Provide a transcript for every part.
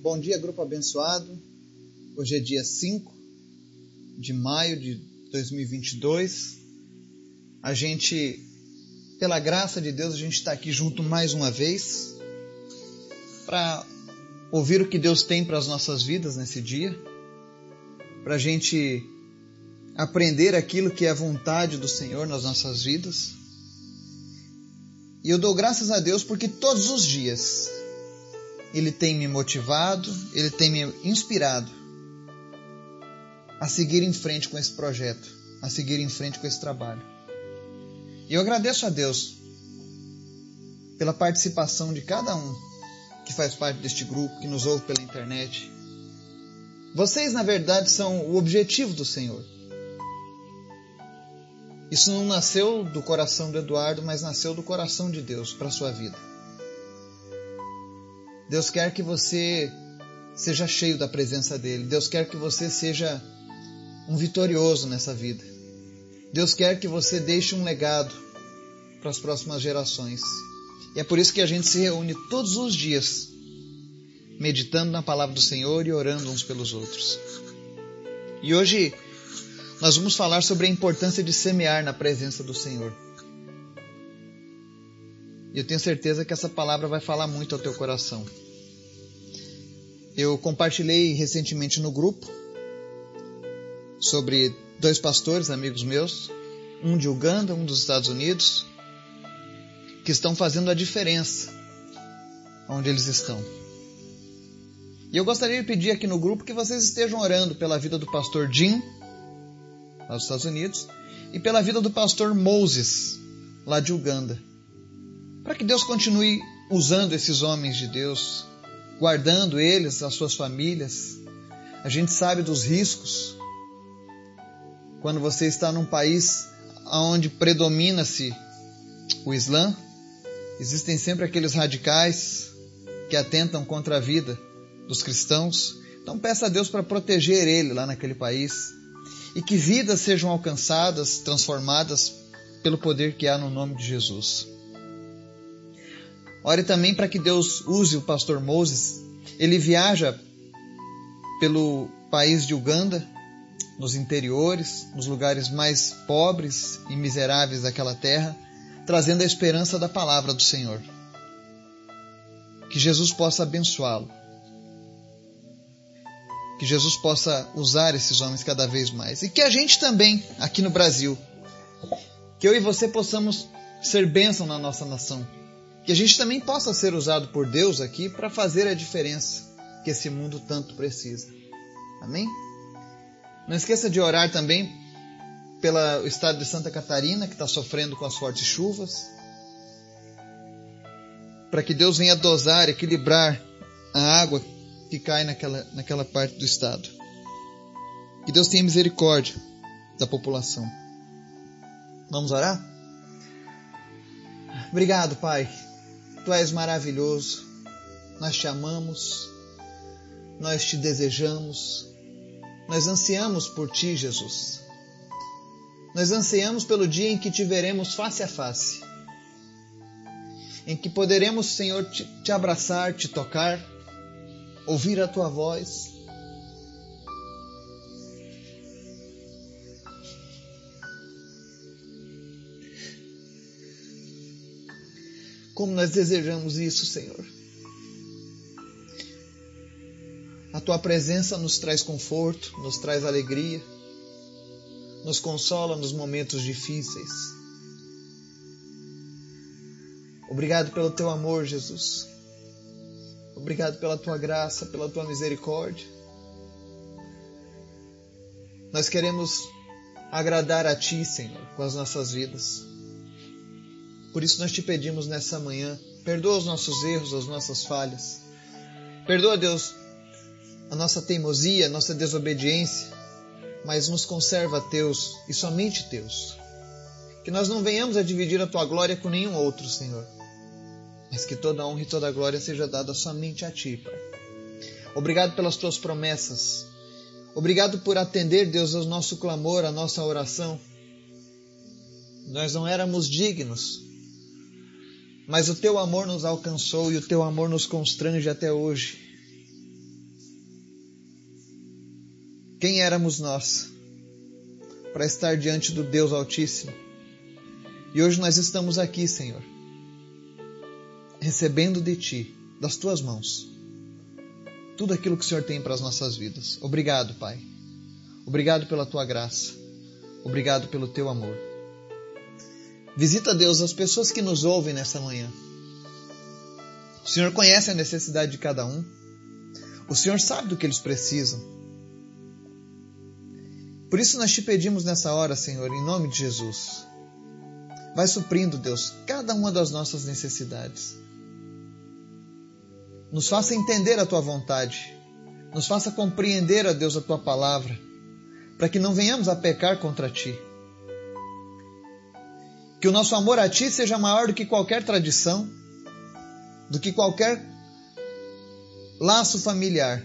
Bom dia, grupo abençoado. Hoje é dia 5 de maio de 2022. A gente, pela graça de Deus, a gente está aqui junto mais uma vez para ouvir o que Deus tem para as nossas vidas nesse dia, para a gente aprender aquilo que é a vontade do Senhor nas nossas vidas. E eu dou graças a Deus porque todos os dias Ele tem me motivado, Ele tem me inspirado a seguir em frente com esse projeto, a seguir em frente com esse trabalho. E eu agradeço a Deus pela participação de cada um que faz parte deste grupo, que nos ouve pela internet. Vocês, na verdade, são o objetivo do Senhor. Isso não nasceu do coração do Eduardo, mas nasceu do coração de Deus para a sua vida. Deus quer que você seja cheio da presença dele. Deus quer que você seja um vitorioso nessa vida. Deus quer que você deixe um legado para as próximas gerações. E é por isso que a gente se reúne todos os dias, meditando na palavra do Senhor e orando uns pelos outros. E hoje nós vamos falar sobre a importância de semear na presença do Senhor. E eu tenho certeza que essa palavra vai falar muito ao teu coração. Eu compartilhei recentemente no grupo sobre dois pastores, amigos meus, um de Uganda, um dos Estados Unidos, que estão fazendo a diferença onde eles estão. E eu gostaria de pedir aqui no grupo que vocês estejam orando pela vida do pastor Jim lá dos Estados Unidos, e pela vida do pastor Moses, lá de Uganda. Para que Deus continue usando esses homens de Deus, guardando eles, as suas famílias. A gente sabe dos riscos. Quando você está num país onde predomina-se o Islã, existem sempre aqueles radicais que atentam contra a vida dos cristãos. Então peça a Deus para proteger ele lá naquele país e que vidas sejam alcançadas, transformadas pelo poder que há no nome de Jesus. Ore também para que Deus use o pastor Moses. Ele viaja pelo país de Uganda, nos interiores, nos lugares mais pobres e miseráveis daquela terra, trazendo a esperança da palavra do Senhor. Que Jesus possa abençoá-lo que Jesus possa usar esses homens cada vez mais. E que a gente também, aqui no Brasil, que eu e você possamos ser bênção na nossa nação. Que a gente também possa ser usado por Deus aqui para fazer a diferença que esse mundo tanto precisa. Amém? Não esqueça de orar também pelo estado de Santa Catarina, que está sofrendo com as fortes chuvas, para que Deus venha dosar, equilibrar a água que cai naquela, naquela parte do estado. Que Deus tenha misericórdia da população. Vamos orar? Obrigado, Pai. Tu és maravilhoso. Nós te amamos. Nós te desejamos. Nós ansiamos por ti, Jesus. Nós ansiamos pelo dia em que te veremos face a face. Em que poderemos, Senhor, te, te abraçar, te tocar ouvir a tua voz. Como nós desejamos isso, Senhor. A tua presença nos traz conforto, nos traz alegria, nos consola nos momentos difíceis. Obrigado pelo teu amor, Jesus. Obrigado pela tua graça, pela tua misericórdia. Nós queremos agradar a Ti, Senhor, com as nossas vidas. Por isso nós te pedimos nessa manhã, perdoa os nossos erros, as nossas falhas. Perdoa, Deus, a nossa teimosia, a nossa desobediência, mas nos conserva teus e somente teus. Que nós não venhamos a dividir a tua glória com nenhum outro, Senhor mas que toda honra e toda glória seja dada somente a Ti, Pai. Obrigado pelas Tuas promessas. Obrigado por atender, Deus, ao nosso clamor, à nossa oração. Nós não éramos dignos, mas o Teu amor nos alcançou e o Teu amor nos constrange até hoje. Quem éramos nós para estar diante do Deus Altíssimo? E hoje nós estamos aqui, Senhor, recebendo de Ti, das Tuas mãos, tudo aquilo que o Senhor tem para as nossas vidas. Obrigado, Pai. Obrigado pela Tua graça. Obrigado pelo Teu amor. Visita, Deus, as pessoas que nos ouvem nessa manhã. O Senhor conhece a necessidade de cada um. O Senhor sabe do que eles precisam. Por isso nós te pedimos nessa hora, Senhor, em nome de Jesus. Vai suprindo, Deus, cada uma das nossas necessidades. Nos faça entender a tua vontade. Nos faça compreender, a Deus, a tua palavra, para que não venhamos a pecar contra ti. Que o nosso amor a ti seja maior do que qualquer tradição, do que qualquer laço familiar.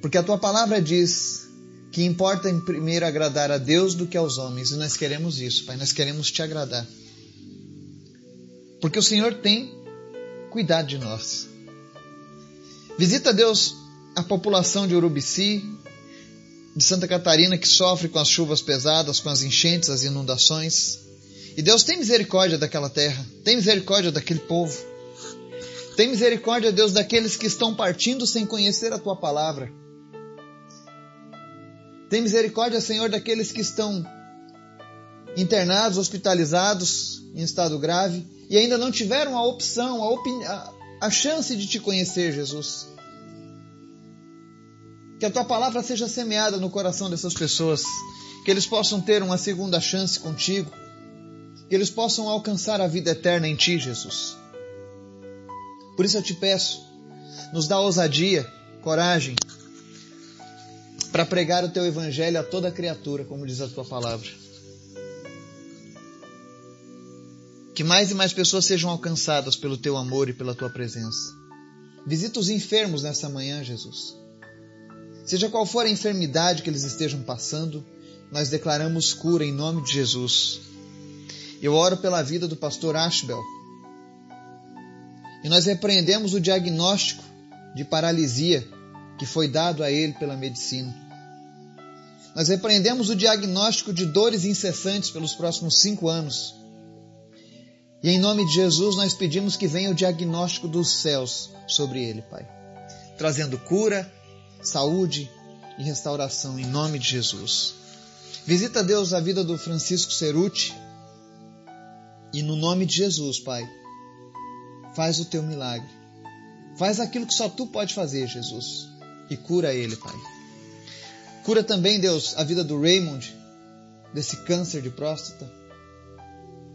Porque a tua palavra diz que importa em primeiro agradar a Deus do que aos homens. E nós queremos isso, Pai. Nós queremos te agradar. Porque o Senhor tem cuidado de nós. Visita, Deus, a população de Urubici, de Santa Catarina, que sofre com as chuvas pesadas, com as enchentes, as inundações. E Deus tem misericórdia daquela terra, tem misericórdia daquele povo. Tem misericórdia, Deus, daqueles que estão partindo sem conhecer a tua palavra. Tem misericórdia, Senhor, daqueles que estão internados, hospitalizados em estado grave e ainda não tiveram a opção, a, a, a chance de te conhecer, Jesus. Que a tua palavra seja semeada no coração dessas pessoas, que eles possam ter uma segunda chance contigo, que eles possam alcançar a vida eterna em ti, Jesus. Por isso eu te peço, nos dá ousadia, coragem, para pregar o teu evangelho a toda criatura, como diz a tua palavra. Que mais e mais pessoas sejam alcançadas pelo teu amor e pela tua presença. Visita os enfermos nessa manhã, Jesus. Seja qual for a enfermidade que eles estejam passando, nós declaramos cura em nome de Jesus. Eu oro pela vida do pastor Ashbel. E nós repreendemos o diagnóstico de paralisia que foi dado a ele pela medicina. Nós repreendemos o diagnóstico de dores incessantes pelos próximos cinco anos. E em nome de Jesus nós pedimos que venha o diagnóstico dos céus sobre ele, Pai, trazendo cura, saúde e restauração em nome de Jesus. Visita, Deus, a vida do Francisco Ceruti e no nome de Jesus, Pai, faz o teu milagre. Faz aquilo que só tu pode fazer, Jesus e cura ele, Pai. Cura também, Deus, a vida do Raymond, desse câncer de próstata.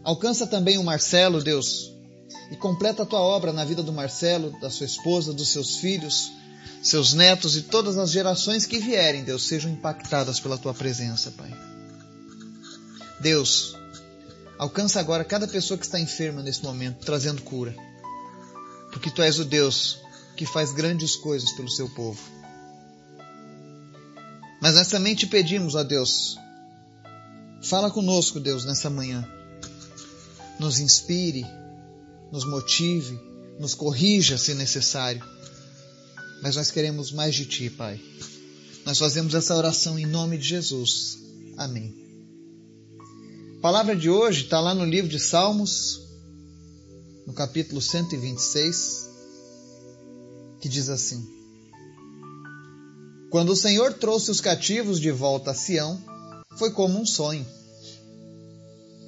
Alcança também o Marcelo, Deus, e completa a tua obra na vida do Marcelo, da sua esposa, dos seus filhos, seus netos e todas as gerações que vierem, Deus, sejam impactadas pela tua presença, Pai. Deus, alcança agora cada pessoa que está enferma nesse momento, trazendo cura. Porque tu és o Deus que faz grandes coisas pelo seu povo. Mas nós também te pedimos, ó Deus, fala conosco, Deus, nessa manhã. Nos inspire, nos motive, nos corrija se necessário. Mas nós queremos mais de Ti, Pai. Nós fazemos essa oração em nome de Jesus. Amém. A palavra de hoje está lá no livro de Salmos, no capítulo 126, que diz assim: quando o Senhor trouxe os cativos de volta a Sião, foi como um sonho.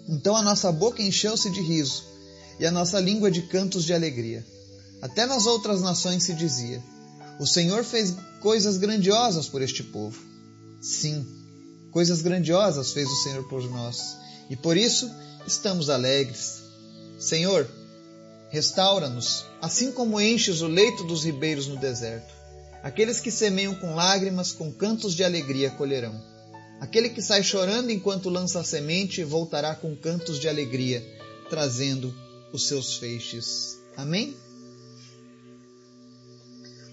Então a nossa boca encheu-se de riso e a nossa língua de cantos de alegria. Até nas outras nações se dizia: O Senhor fez coisas grandiosas por este povo. Sim, coisas grandiosas fez o Senhor por nós, e por isso estamos alegres. Senhor, restaura-nos, assim como enches o leito dos ribeiros no deserto. Aqueles que semeiam com lágrimas, com cantos de alegria colherão. Aquele que sai chorando enquanto lança a semente, voltará com cantos de alegria, trazendo os seus feixes. Amém?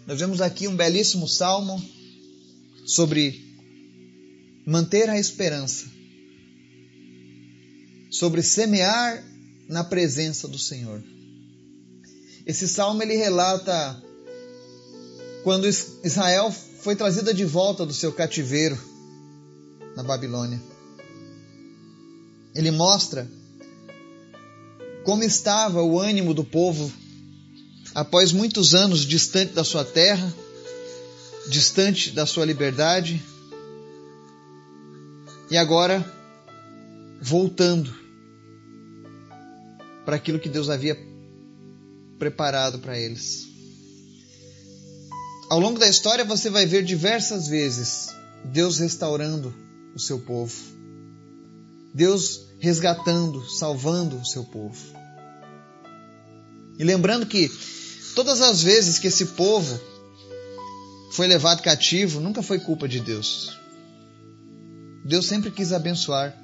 Nós vemos aqui um belíssimo salmo sobre manter a esperança, sobre semear na presença do Senhor. Esse salmo ele relata quando Israel foi trazida de volta do seu cativeiro na Babilônia. Ele mostra como estava o ânimo do povo após muitos anos distante da sua terra, distante da sua liberdade, e agora voltando para aquilo que Deus havia preparado para eles. Ao longo da história você vai ver diversas vezes Deus restaurando o seu povo. Deus resgatando, salvando o seu povo. E lembrando que todas as vezes que esse povo foi levado cativo, nunca foi culpa de Deus. Deus sempre quis abençoar.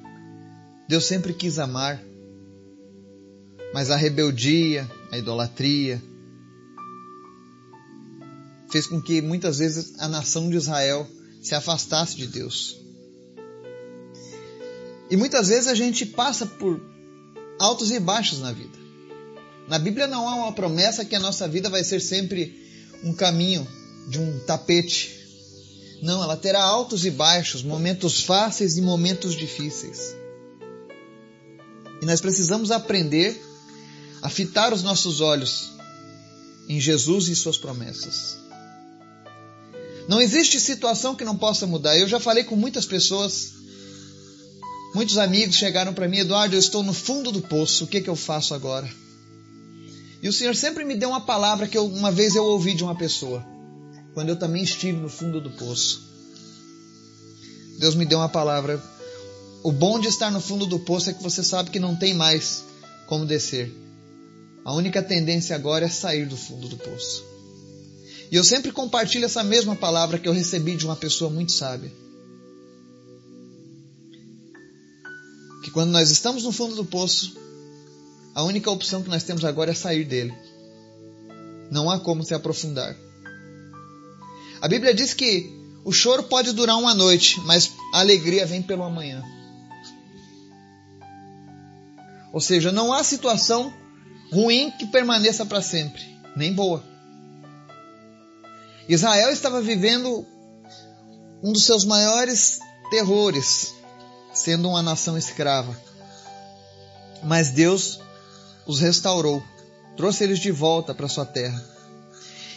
Deus sempre quis amar. Mas a rebeldia, a idolatria, fez com que muitas vezes a nação de Israel se afastasse de Deus. E muitas vezes a gente passa por altos e baixos na vida. Na Bíblia não há uma promessa que a nossa vida vai ser sempre um caminho de um tapete. Não, ela terá altos e baixos, momentos fáceis e momentos difíceis. E nós precisamos aprender a fitar os nossos olhos em Jesus e suas promessas. Não existe situação que não possa mudar. Eu já falei com muitas pessoas Muitos amigos chegaram para mim, Eduardo, eu estou no fundo do poço, o que, que eu faço agora? E o Senhor sempre me deu uma palavra que eu, uma vez eu ouvi de uma pessoa, quando eu também estive no fundo do poço. Deus me deu uma palavra. O bom de estar no fundo do poço é que você sabe que não tem mais como descer. A única tendência agora é sair do fundo do poço. E eu sempre compartilho essa mesma palavra que eu recebi de uma pessoa muito sábia. que quando nós estamos no fundo do poço, a única opção que nós temos agora é sair dele. Não há como se aprofundar. A Bíblia diz que o choro pode durar uma noite, mas a alegria vem pelo amanhã. Ou seja, não há situação ruim que permaneça para sempre, nem boa. Israel estava vivendo um dos seus maiores terrores, sendo uma nação escrava. Mas Deus os restaurou, trouxe eles de volta para sua terra.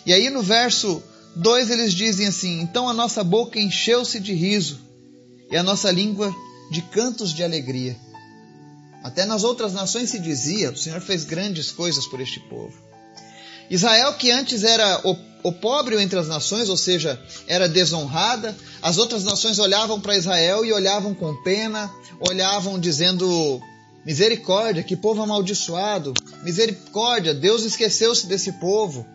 E aí no verso 2 eles dizem assim: Então a nossa boca encheu-se de riso e a nossa língua de cantos de alegria. Até nas outras nações se dizia: O Senhor fez grandes coisas por este povo. Israel, que antes era opróbrio entre as nações, ou seja, era desonrada. As outras nações olhavam para Israel e olhavam com pena, olhavam dizendo: misericórdia, que povo amaldiçoado, misericórdia, Deus esqueceu-se desse povo.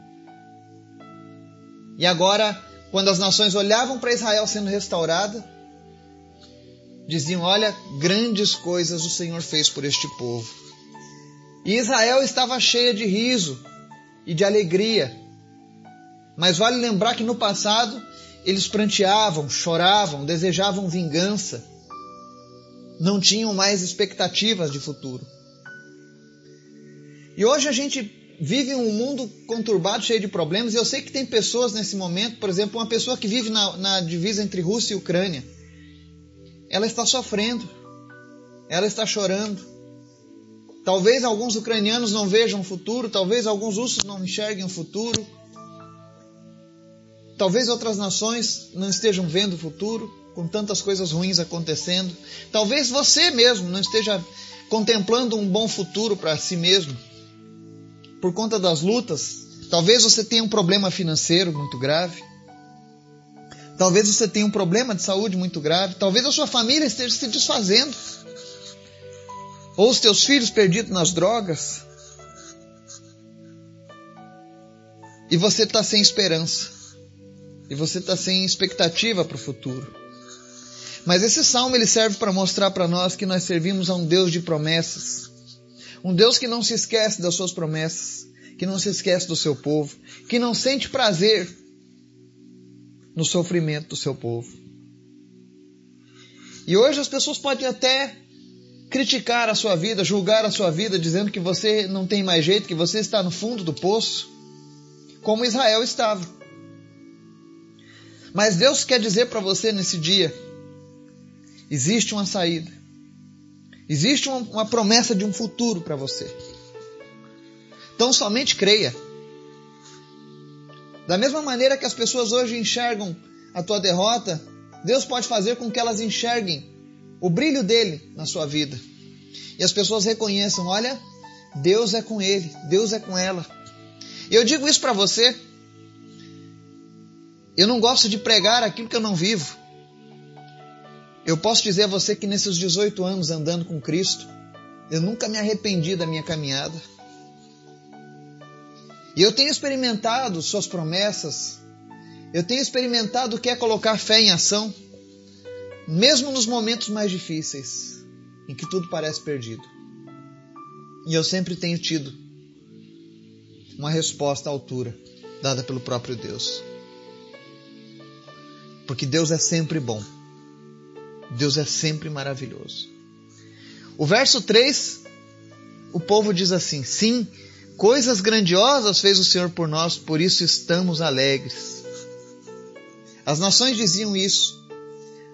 E agora, quando as nações olhavam para Israel sendo restaurada, diziam: Olha, grandes coisas o Senhor fez por este povo. E Israel estava cheia de riso e de alegria, mas vale lembrar que no passado eles pranteavam, choravam, desejavam vingança, não tinham mais expectativas de futuro. E hoje a gente vive um mundo conturbado, cheio de problemas, e eu sei que tem pessoas nesse momento, por exemplo, uma pessoa que vive na, na divisa entre Rússia e Ucrânia, ela está sofrendo, ela está chorando. Talvez alguns ucranianos não vejam o futuro, talvez alguns russos não enxerguem o futuro. Talvez outras nações não estejam vendo o futuro, com tantas coisas ruins acontecendo. Talvez você mesmo não esteja contemplando um bom futuro para si mesmo, por conta das lutas. Talvez você tenha um problema financeiro muito grave. Talvez você tenha um problema de saúde muito grave. Talvez a sua família esteja se desfazendo. Ou os teus filhos perdidos nas drogas. E você está sem esperança e você está sem expectativa para o futuro. Mas esse salmo ele serve para mostrar para nós que nós servimos a um Deus de promessas, um Deus que não se esquece das suas promessas, que não se esquece do seu povo, que não sente prazer no sofrimento do seu povo. E hoje as pessoas podem até criticar a sua vida, julgar a sua vida, dizendo que você não tem mais jeito, que você está no fundo do poço, como Israel estava. Mas Deus quer dizer para você nesse dia: existe uma saída, existe uma, uma promessa de um futuro para você. Então somente creia. Da mesma maneira que as pessoas hoje enxergam a tua derrota, Deus pode fazer com que elas enxerguem o brilho dele na sua vida. E as pessoas reconheçam: olha, Deus é com ele, Deus é com ela. Eu digo isso para você. Eu não gosto de pregar aquilo que eu não vivo. Eu posso dizer a você que nesses 18 anos andando com Cristo, eu nunca me arrependi da minha caminhada. E eu tenho experimentado Suas promessas, eu tenho experimentado o que é colocar fé em ação, mesmo nos momentos mais difíceis, em que tudo parece perdido. E eu sempre tenho tido uma resposta à altura, dada pelo próprio Deus. Porque Deus é sempre bom. Deus é sempre maravilhoso. O verso 3, o povo diz assim: Sim, coisas grandiosas fez o Senhor por nós, por isso estamos alegres. As nações diziam isso.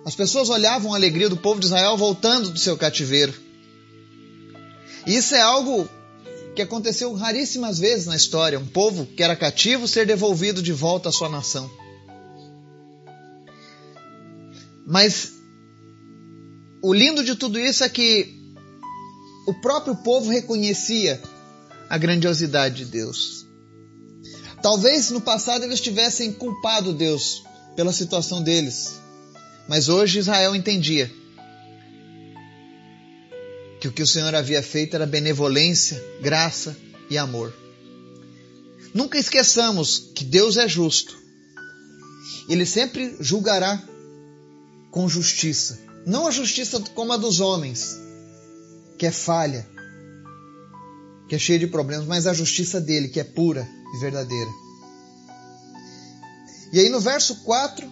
As pessoas olhavam a alegria do povo de Israel voltando do seu cativeiro. E isso é algo que aconteceu raríssimas vezes na história, um povo que era cativo ser devolvido de volta à sua nação. Mas o lindo de tudo isso é que o próprio povo reconhecia a grandiosidade de Deus. Talvez no passado eles tivessem culpado Deus pela situação deles, mas hoje Israel entendia que o que o Senhor havia feito era benevolência, graça e amor. Nunca esqueçamos que Deus é justo. Ele sempre julgará com justiça. Não a justiça como a dos homens, que é falha, que é cheia de problemas, mas a justiça dele, que é pura e verdadeira. E aí no verso 4,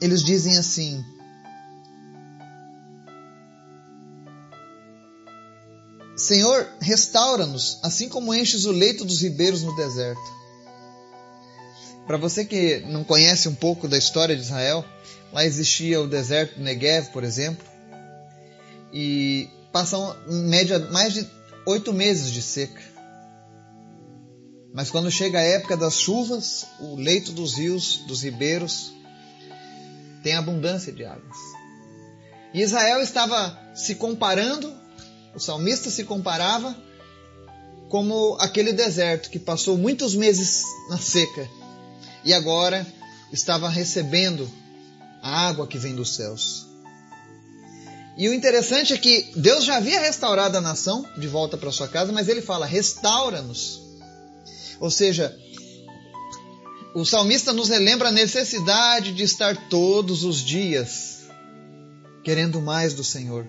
eles dizem assim: Senhor, restaura-nos, assim como enches o leito dos ribeiros no deserto. Para você que não conhece um pouco da história de Israel, lá existia o deserto do Negev, por exemplo, e passam em média mais de oito meses de seca. Mas quando chega a época das chuvas, o leito dos rios, dos ribeiros, tem abundância de águas. E Israel estava se comparando o salmista se comparava como aquele deserto que passou muitos meses na seca e agora estava recebendo a água que vem dos céus. E o interessante é que Deus já havia restaurado a nação de volta para sua casa, mas ele fala: restaura-nos. Ou seja, o salmista nos relembra a necessidade de estar todos os dias querendo mais do Senhor.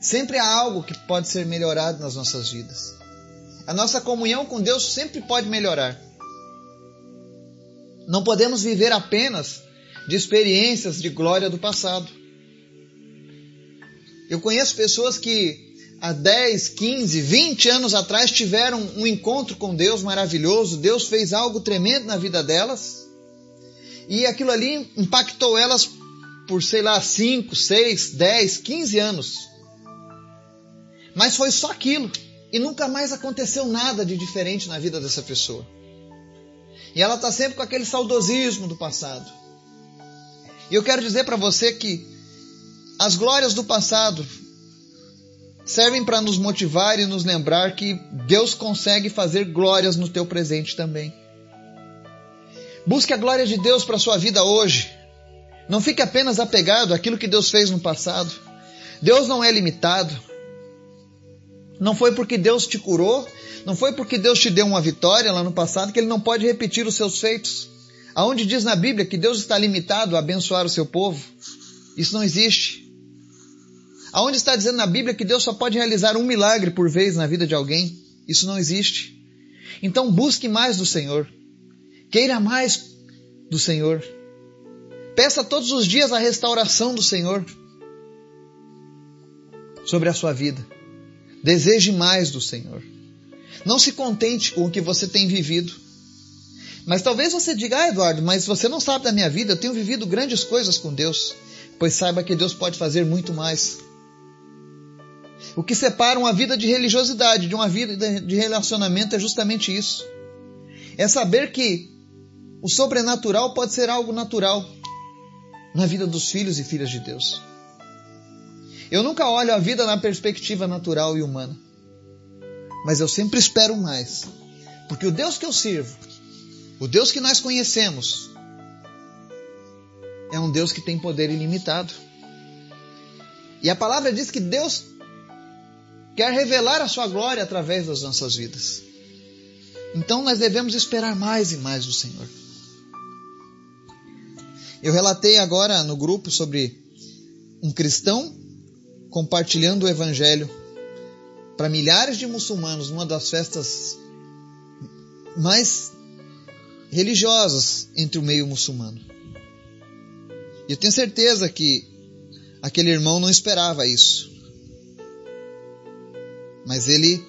Sempre há algo que pode ser melhorado nas nossas vidas. A nossa comunhão com Deus sempre pode melhorar. Não podemos viver apenas de experiências de glória do passado. Eu conheço pessoas que há 10, 15, 20 anos atrás tiveram um encontro com Deus maravilhoso, Deus fez algo tremendo na vida delas, e aquilo ali impactou elas por, sei lá, 5, 6, 10, 15 anos. Mas foi só aquilo. E nunca mais aconteceu nada de diferente na vida dessa pessoa. E ela está sempre com aquele saudosismo do passado. E eu quero dizer para você que as glórias do passado servem para nos motivar e nos lembrar que Deus consegue fazer glórias no teu presente também. Busque a glória de Deus para a sua vida hoje. Não fique apenas apegado àquilo que Deus fez no passado. Deus não é limitado. Não foi porque Deus te curou, não foi porque Deus te deu uma vitória lá no passado que ele não pode repetir os seus feitos. Aonde diz na Bíblia que Deus está limitado a abençoar o seu povo? Isso não existe. Aonde está dizendo na Bíblia que Deus só pode realizar um milagre por vez na vida de alguém? Isso não existe. Então busque mais do Senhor. Queira mais do Senhor. Peça todos os dias a restauração do Senhor sobre a sua vida. Deseje mais do Senhor. Não se contente com o que você tem vivido. Mas talvez você diga, ah, Eduardo, mas você não sabe da minha vida, eu tenho vivido grandes coisas com Deus. Pois saiba que Deus pode fazer muito mais. O que separa uma vida de religiosidade de uma vida de relacionamento é justamente isso. É saber que o sobrenatural pode ser algo natural na vida dos filhos e filhas de Deus. Eu nunca olho a vida na perspectiva natural e humana, mas eu sempre espero mais, porque o Deus que eu sirvo, o Deus que nós conhecemos, é um Deus que tem poder ilimitado. E a palavra diz que Deus quer revelar a sua glória através das nossas vidas. Então nós devemos esperar mais e mais do Senhor. Eu relatei agora no grupo sobre um cristão compartilhando o evangelho para milhares de muçulmanos numa das festas mais religiosas entre o meio muçulmano. E eu tenho certeza que aquele irmão não esperava isso. Mas ele,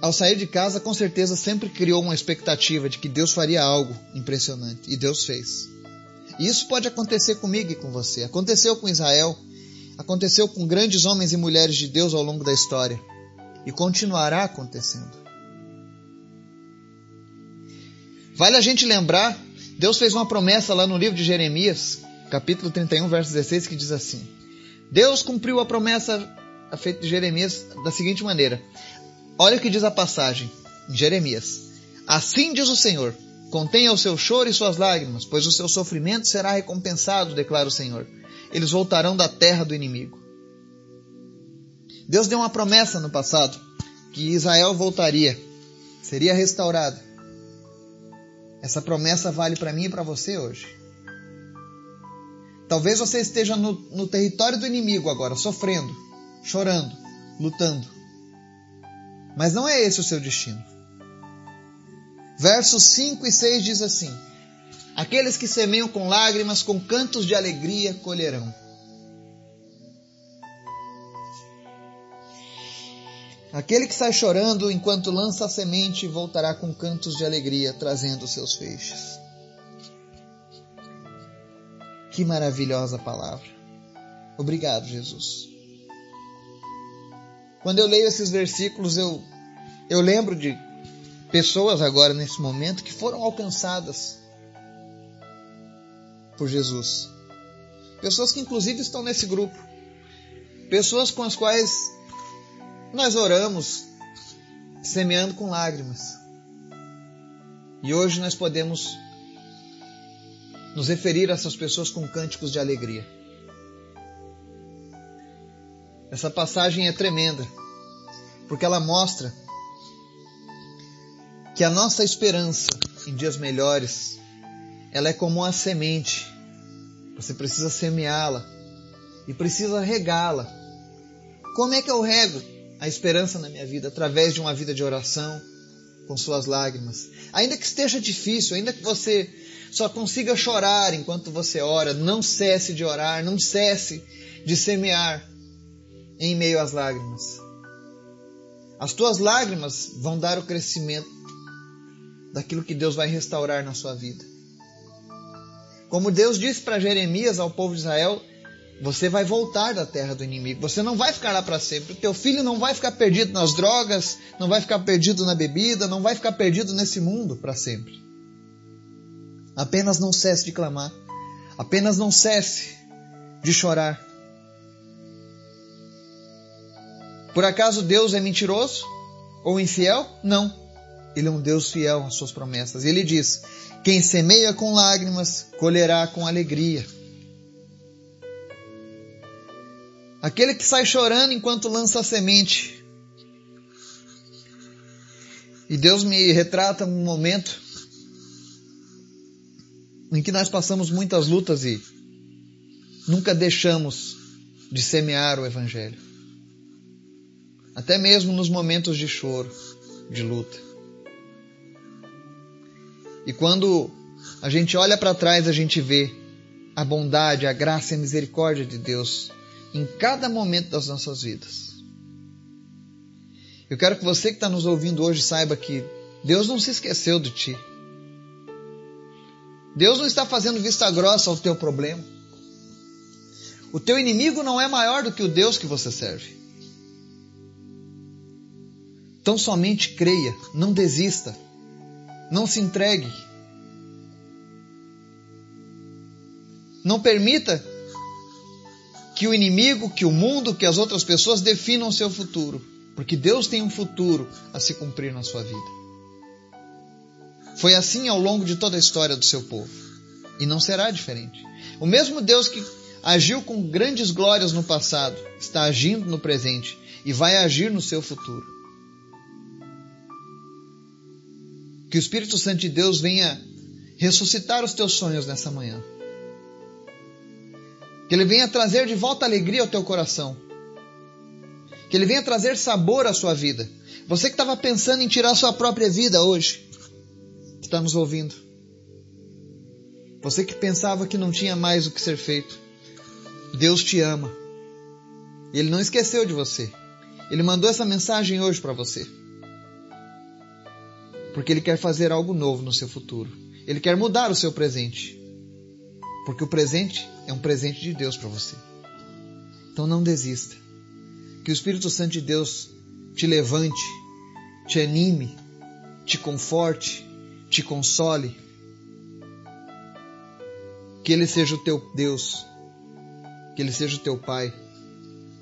ao sair de casa, com certeza sempre criou uma expectativa de que Deus faria algo impressionante. E Deus fez. E isso pode acontecer comigo e com você. Aconteceu com Israel. Aconteceu com grandes homens e mulheres de Deus ao longo da história. E continuará acontecendo. Vale a gente lembrar, Deus fez uma promessa lá no livro de Jeremias, capítulo 31, verso 16, que diz assim: Deus cumpriu a promessa feita de Jeremias da seguinte maneira. Olha o que diz a passagem em Jeremias. Assim diz o Senhor: Contenha o seu choro e suas lágrimas, pois o seu sofrimento será recompensado, declara o Senhor. Eles voltarão da terra do inimigo. Deus deu uma promessa no passado que Israel voltaria, seria restaurado. Essa promessa vale para mim e para você hoje. Talvez você esteja no, no território do inimigo agora, sofrendo, chorando, lutando. Mas não é esse o seu destino. Versos 5 e 6 diz assim: Aqueles que semeiam com lágrimas, com cantos de alegria colherão. Aquele que sai chorando enquanto lança a semente voltará com cantos de alegria, trazendo seus feixes. Que maravilhosa palavra. Obrigado, Jesus. Quando eu leio esses versículos, eu, eu lembro de pessoas agora nesse momento que foram alcançadas por Jesus. Pessoas que inclusive estão nesse grupo. Pessoas com as quais nós oramos semeando com lágrimas. E hoje nós podemos nos referir a essas pessoas com cânticos de alegria. Essa passagem é tremenda, porque ela mostra que a nossa esperança em dias melhores, ela é como uma semente. Você precisa semeá-la e precisa regá-la. Como é que eu rego a esperança na minha vida? Através de uma vida de oração, com suas lágrimas. Ainda que esteja difícil, ainda que você só consiga chorar enquanto você ora, não cesse de orar, não cesse de semear em meio às lágrimas. As tuas lágrimas vão dar o crescimento daquilo que Deus vai restaurar na sua vida. Como Deus disse para Jeremias ao povo de Israel, você vai voltar da terra do inimigo. Você não vai ficar lá para sempre. O teu filho não vai ficar perdido nas drogas, não vai ficar perdido na bebida, não vai ficar perdido nesse mundo para sempre. Apenas não cesse de clamar. Apenas não cesse de chorar. Por acaso Deus é mentiroso ou infiel? Não. Ele é um Deus fiel às suas promessas. Ele diz: Quem semeia com lágrimas, colherá com alegria. Aquele que sai chorando enquanto lança a semente. E Deus me retrata um momento em que nós passamos muitas lutas e nunca deixamos de semear o Evangelho até mesmo nos momentos de choro, de luta. E quando a gente olha para trás, a gente vê a bondade, a graça e a misericórdia de Deus em cada momento das nossas vidas. Eu quero que você que está nos ouvindo hoje saiba que Deus não se esqueceu de ti. Deus não está fazendo vista grossa ao teu problema. O teu inimigo não é maior do que o Deus que você serve. Então somente creia, não desista, não se entregue. Não permita que o inimigo, que o mundo, que as outras pessoas definam o seu futuro, porque Deus tem um futuro a se cumprir na sua vida. Foi assim ao longo de toda a história do seu povo, e não será diferente. O mesmo Deus que agiu com grandes glórias no passado, está agindo no presente e vai agir no seu futuro. Que o Espírito Santo de Deus venha ressuscitar os teus sonhos nessa manhã. Que ele venha trazer de volta alegria ao teu coração. Que ele venha trazer sabor à sua vida. Você que estava pensando em tirar sua própria vida hoje, está nos ouvindo. Você que pensava que não tinha mais o que ser feito. Deus te ama. Ele não esqueceu de você. Ele mandou essa mensagem hoje para você. Porque Ele quer fazer algo novo no seu futuro. Ele quer mudar o seu presente. Porque o presente é um presente de Deus para você. Então não desista. Que o Espírito Santo de Deus te levante, te anime, te conforte, te console. Que Ele seja o teu Deus que Ele seja o teu Pai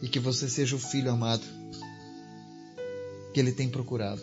e que você seja o Filho amado que Ele tem procurado.